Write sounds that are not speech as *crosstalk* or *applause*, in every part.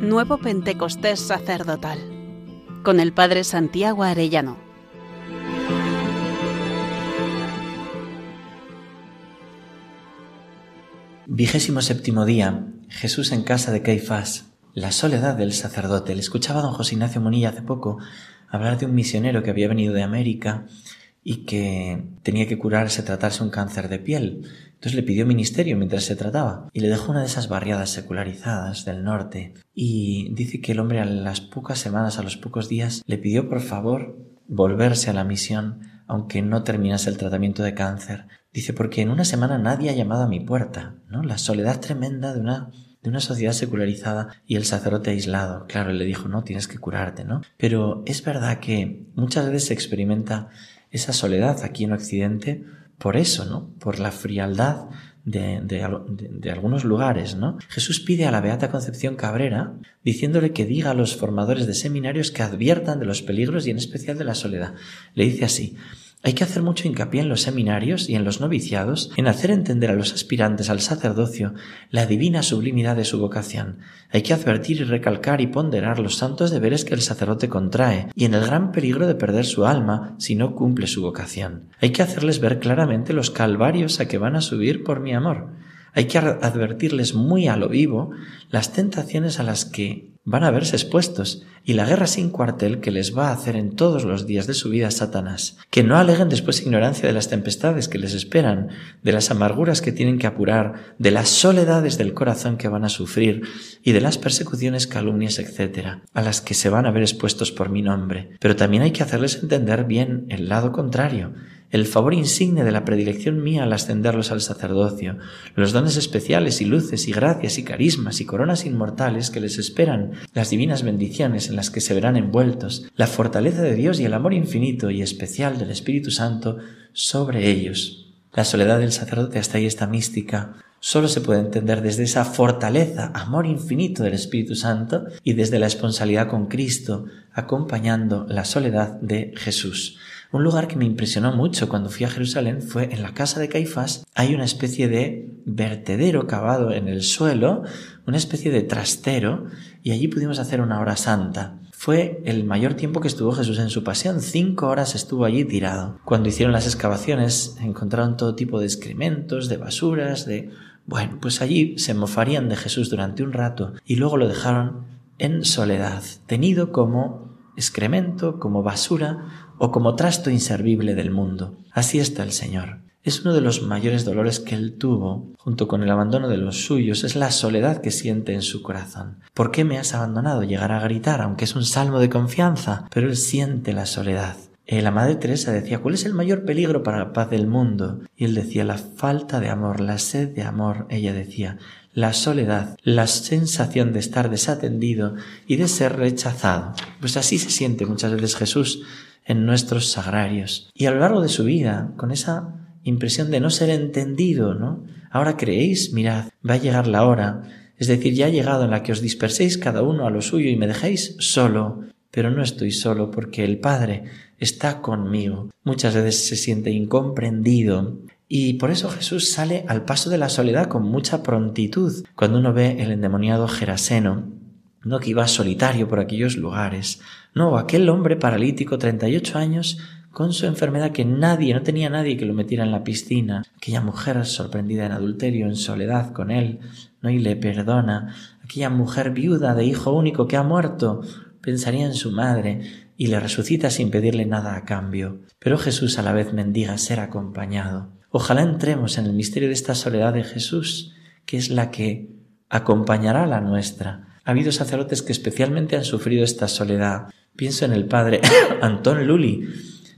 Nuevo Pentecostés Sacerdotal con el Padre Santiago Arellano. Vigésimo séptimo día. Jesús en casa de Caifás. La soledad del sacerdote. Le escuchaba a don José Ignacio Munilla hace poco hablar de un misionero que había venido de América y que tenía que curarse, tratarse un cáncer de piel. Entonces le pidió ministerio mientras se trataba y le dejó una de esas barriadas secularizadas del norte y dice que el hombre a las pocas semanas, a los pocos días, le pidió por favor volverse a la misión aunque no terminase el tratamiento de cáncer. Dice porque en una semana nadie ha llamado a mi puerta, ¿no? La soledad tremenda de una de una sociedad secularizada y el sacerdote aislado. Claro, le dijo, no, tienes que curarte, ¿no? Pero es verdad que muchas veces se experimenta esa soledad aquí en Occidente por eso, ¿no? Por la frialdad de, algunos lugares, ¿no? Jesús pide a la Beata Concepción Cabrera, diciéndole que diga a los formadores de seminarios que adviertan de los peligros y en especial de la soledad. Le dice así, hay que hacer mucho hincapié en los seminarios y en los noviciados, en hacer entender a los aspirantes al sacerdocio la divina sublimidad de su vocación. Hay que advertir y recalcar y ponderar los santos deberes que el sacerdote contrae y en el gran peligro de perder su alma si no cumple su vocación. Hay que hacerles ver claramente los calvarios a que van a subir por mi amor. Hay que advertirles muy a lo vivo las tentaciones a las que van a verse expuestos y la guerra sin cuartel que les va a hacer en todos los días de su vida Satanás. Que no aleguen después ignorancia de las tempestades que les esperan, de las amarguras que tienen que apurar, de las soledades del corazón que van a sufrir y de las persecuciones, calumnias, etc., a las que se van a ver expuestos por mi nombre. Pero también hay que hacerles entender bien el lado contrario, el favor insigne de la predilección mía al ascenderlos al sacerdocio, los dones especiales y luces y gracias y carismas y coronas inmortales que les esperan, las divinas bendiciones en las que se verán envueltos, la fortaleza de Dios y el amor infinito y especial del Espíritu Santo sobre ellos. La soledad del sacerdote hasta ahí está mística, solo se puede entender desde esa fortaleza, amor infinito del Espíritu Santo y desde la esponsalidad con Cristo, acompañando la soledad de Jesús. Un lugar que me impresionó mucho cuando fui a Jerusalén fue en la casa de Caifás. Hay una especie de vertedero cavado en el suelo, una especie de trastero, y allí pudimos hacer una hora santa. Fue el mayor tiempo que estuvo Jesús en su pasión. Cinco horas estuvo allí tirado. Cuando hicieron las excavaciones encontraron todo tipo de excrementos, de basuras, de... Bueno, pues allí se mofarían de Jesús durante un rato y luego lo dejaron en soledad, tenido como excremento, como basura, o como trasto inservible del mundo. Así está el Señor. Es uno de los mayores dolores que él tuvo, junto con el abandono de los suyos, es la soledad que siente en su corazón. ¿Por qué me has abandonado? Llegará a gritar, aunque es un salmo de confianza, pero él siente la soledad. Eh, la Madre Teresa decía, ¿cuál es el mayor peligro para la paz del mundo? Y él decía, la falta de amor, la sed de amor. Ella decía, la soledad, la sensación de estar desatendido y de ser rechazado. Pues así se siente muchas veces Jesús en nuestros sagrarios. Y a lo largo de su vida, con esa impresión de no ser entendido, ¿no? Ahora creéis, mirad, va a llegar la hora, es decir, ya ha llegado en la que os disperséis cada uno a lo suyo y me dejéis solo, pero no estoy solo porque el Padre está conmigo. Muchas veces se siente incomprendido y por eso Jesús sale al paso de la soledad con mucha prontitud. Cuando uno ve el endemoniado Geraseno, no que iba solitario por aquellos lugares, no, aquel hombre paralítico, 38 años, con su enfermedad que nadie, no tenía nadie que lo metiera en la piscina, aquella mujer sorprendida en adulterio, en soledad con él, no y le perdona, aquella mujer viuda de hijo único que ha muerto, pensaría en su madre y le resucita sin pedirle nada a cambio. Pero Jesús a la vez mendiga ser acompañado. Ojalá entremos en el misterio de esta soledad de Jesús, que es la que acompañará la nuestra, ha habido sacerdotes que especialmente han sufrido esta soledad. Pienso en el padre *coughs* Antón Luli,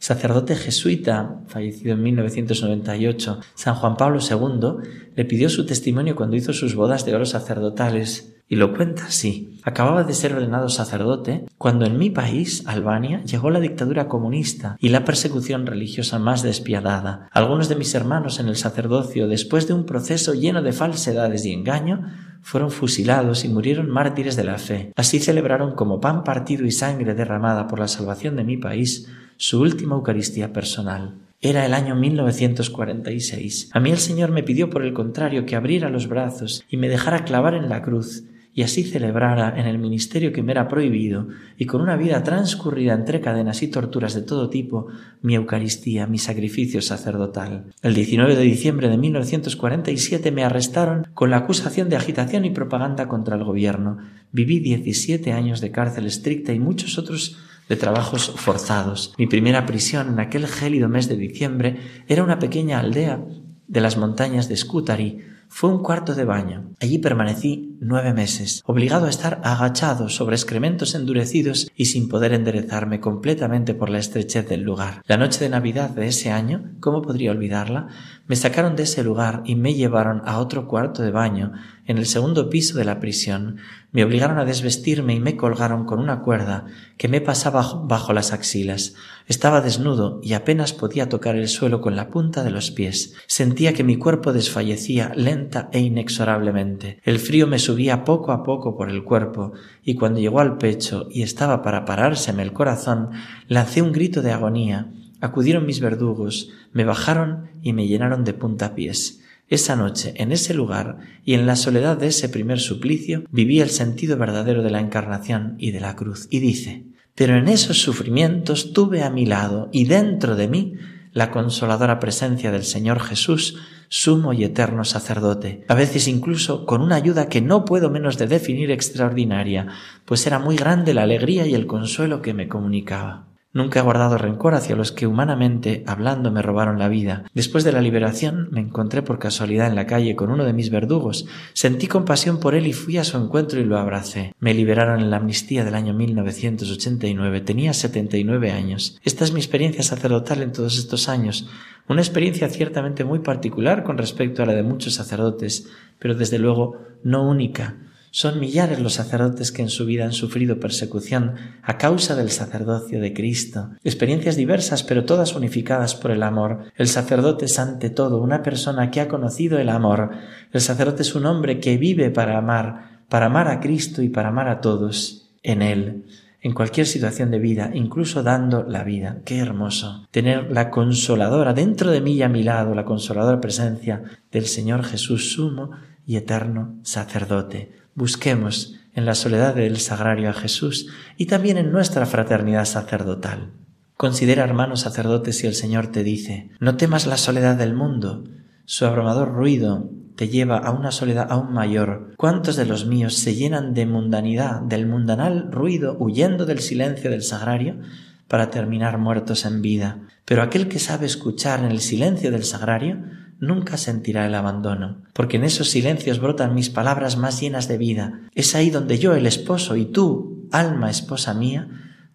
sacerdote jesuita, fallecido en 1998. San Juan Pablo II le pidió su testimonio cuando hizo sus bodas de oro sacerdotales y lo cuenta así. Acababa de ser ordenado sacerdote cuando en mi país, Albania, llegó la dictadura comunista y la persecución religiosa más despiadada. Algunos de mis hermanos en el sacerdocio, después de un proceso lleno de falsedades y engaño, fueron fusilados y murieron mártires de la fe. Así celebraron como pan partido y sangre derramada por la salvación de mi país su última Eucaristía personal. Era el año 1946. A mí el Señor me pidió por el contrario que abriera los brazos y me dejara clavar en la cruz y así celebrara en el ministerio que me era prohibido y con una vida transcurrida entre cadenas y torturas de todo tipo, mi Eucaristía, mi sacrificio sacerdotal. El 19 de diciembre de 1947 me arrestaron con la acusación de agitación y propaganda contra el gobierno. Viví 17 años de cárcel estricta y muchos otros de trabajos forzados. Mi primera prisión en aquel gélido mes de diciembre era una pequeña aldea de las montañas de Scutari, fue un cuarto de baño. Allí permanecí nueve meses, obligado a estar agachado sobre excrementos endurecidos y sin poder enderezarme completamente por la estrechez del lugar. La noche de Navidad de ese año, ¿cómo podría olvidarla? Me sacaron de ese lugar y me llevaron a otro cuarto de baño, en el segundo piso de la prisión. Me obligaron a desvestirme y me colgaron con una cuerda que me pasaba bajo las axilas. Estaba desnudo y apenas podía tocar el suelo con la punta de los pies. Sentía que mi cuerpo desfallecía lenta e inexorablemente. El frío me subía poco a poco por el cuerpo y cuando llegó al pecho y estaba para parárseme el corazón, lancé un grito de agonía Acudieron mis verdugos, me bajaron y me llenaron de puntapiés. Esa noche, en ese lugar y en la soledad de ese primer suplicio, viví el sentido verdadero de la encarnación y de la cruz. Y dice, pero en esos sufrimientos tuve a mi lado y dentro de mí la consoladora presencia del Señor Jesús, sumo y eterno sacerdote, a veces incluso con una ayuda que no puedo menos de definir extraordinaria, pues era muy grande la alegría y el consuelo que me comunicaba. Nunca he guardado rencor hacia los que humanamente hablando me robaron la vida. Después de la liberación me encontré por casualidad en la calle con uno de mis verdugos. Sentí compasión por él y fui a su encuentro y lo abracé. Me liberaron en la amnistía del año 1989. Tenía 79 años. Esta es mi experiencia sacerdotal en todos estos años. Una experiencia ciertamente muy particular con respecto a la de muchos sacerdotes, pero desde luego no única son millares los sacerdotes que en su vida han sufrido persecución a causa del sacerdocio de Cristo. Experiencias diversas, pero todas unificadas por el amor. El sacerdote es ante todo una persona que ha conocido el amor. El sacerdote es un hombre que vive para amar, para amar a Cristo y para amar a todos en Él en cualquier situación de vida, incluso dando la vida. Qué hermoso tener la consoladora dentro de mí y a mi lado, la consoladora presencia del Señor Jesús sumo y eterno sacerdote. Busquemos en la soledad del sagrario a Jesús y también en nuestra fraternidad sacerdotal. Considera, hermanos sacerdotes, si el Señor te dice, no temas la soledad del mundo, su abrumador ruido te lleva a una soledad aún mayor. ¿Cuántos de los míos se llenan de mundanidad, del mundanal ruido, huyendo del silencio del sagrario, para terminar muertos en vida? Pero aquel que sabe escuchar en el silencio del sagrario, nunca sentirá el abandono, porque en esos silencios brotan mis palabras más llenas de vida. Es ahí donde yo, el esposo, y tú, alma esposa mía,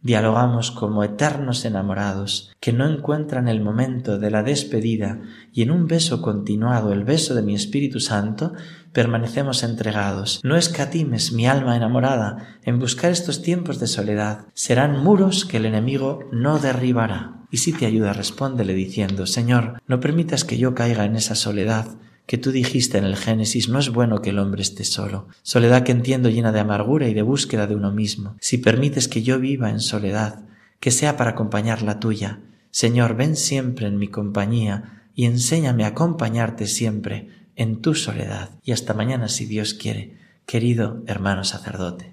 dialogamos como eternos enamorados, que no encuentran el momento de la despedida y en un beso continuado, el beso de mi Espíritu Santo, permanecemos entregados. No escatimes, mi alma enamorada, en buscar estos tiempos de soledad. Serán muros que el enemigo no derribará. Y si te ayuda, respóndele diciendo, Señor, no permitas que yo caiga en esa soledad que tú dijiste en el Génesis, no es bueno que el hombre esté solo. Soledad que entiendo llena de amargura y de búsqueda de uno mismo. Si permites que yo viva en soledad, que sea para acompañar la tuya. Señor, ven siempre en mi compañía y enséñame a acompañarte siempre en tu soledad. Y hasta mañana si Dios quiere, querido hermano sacerdote.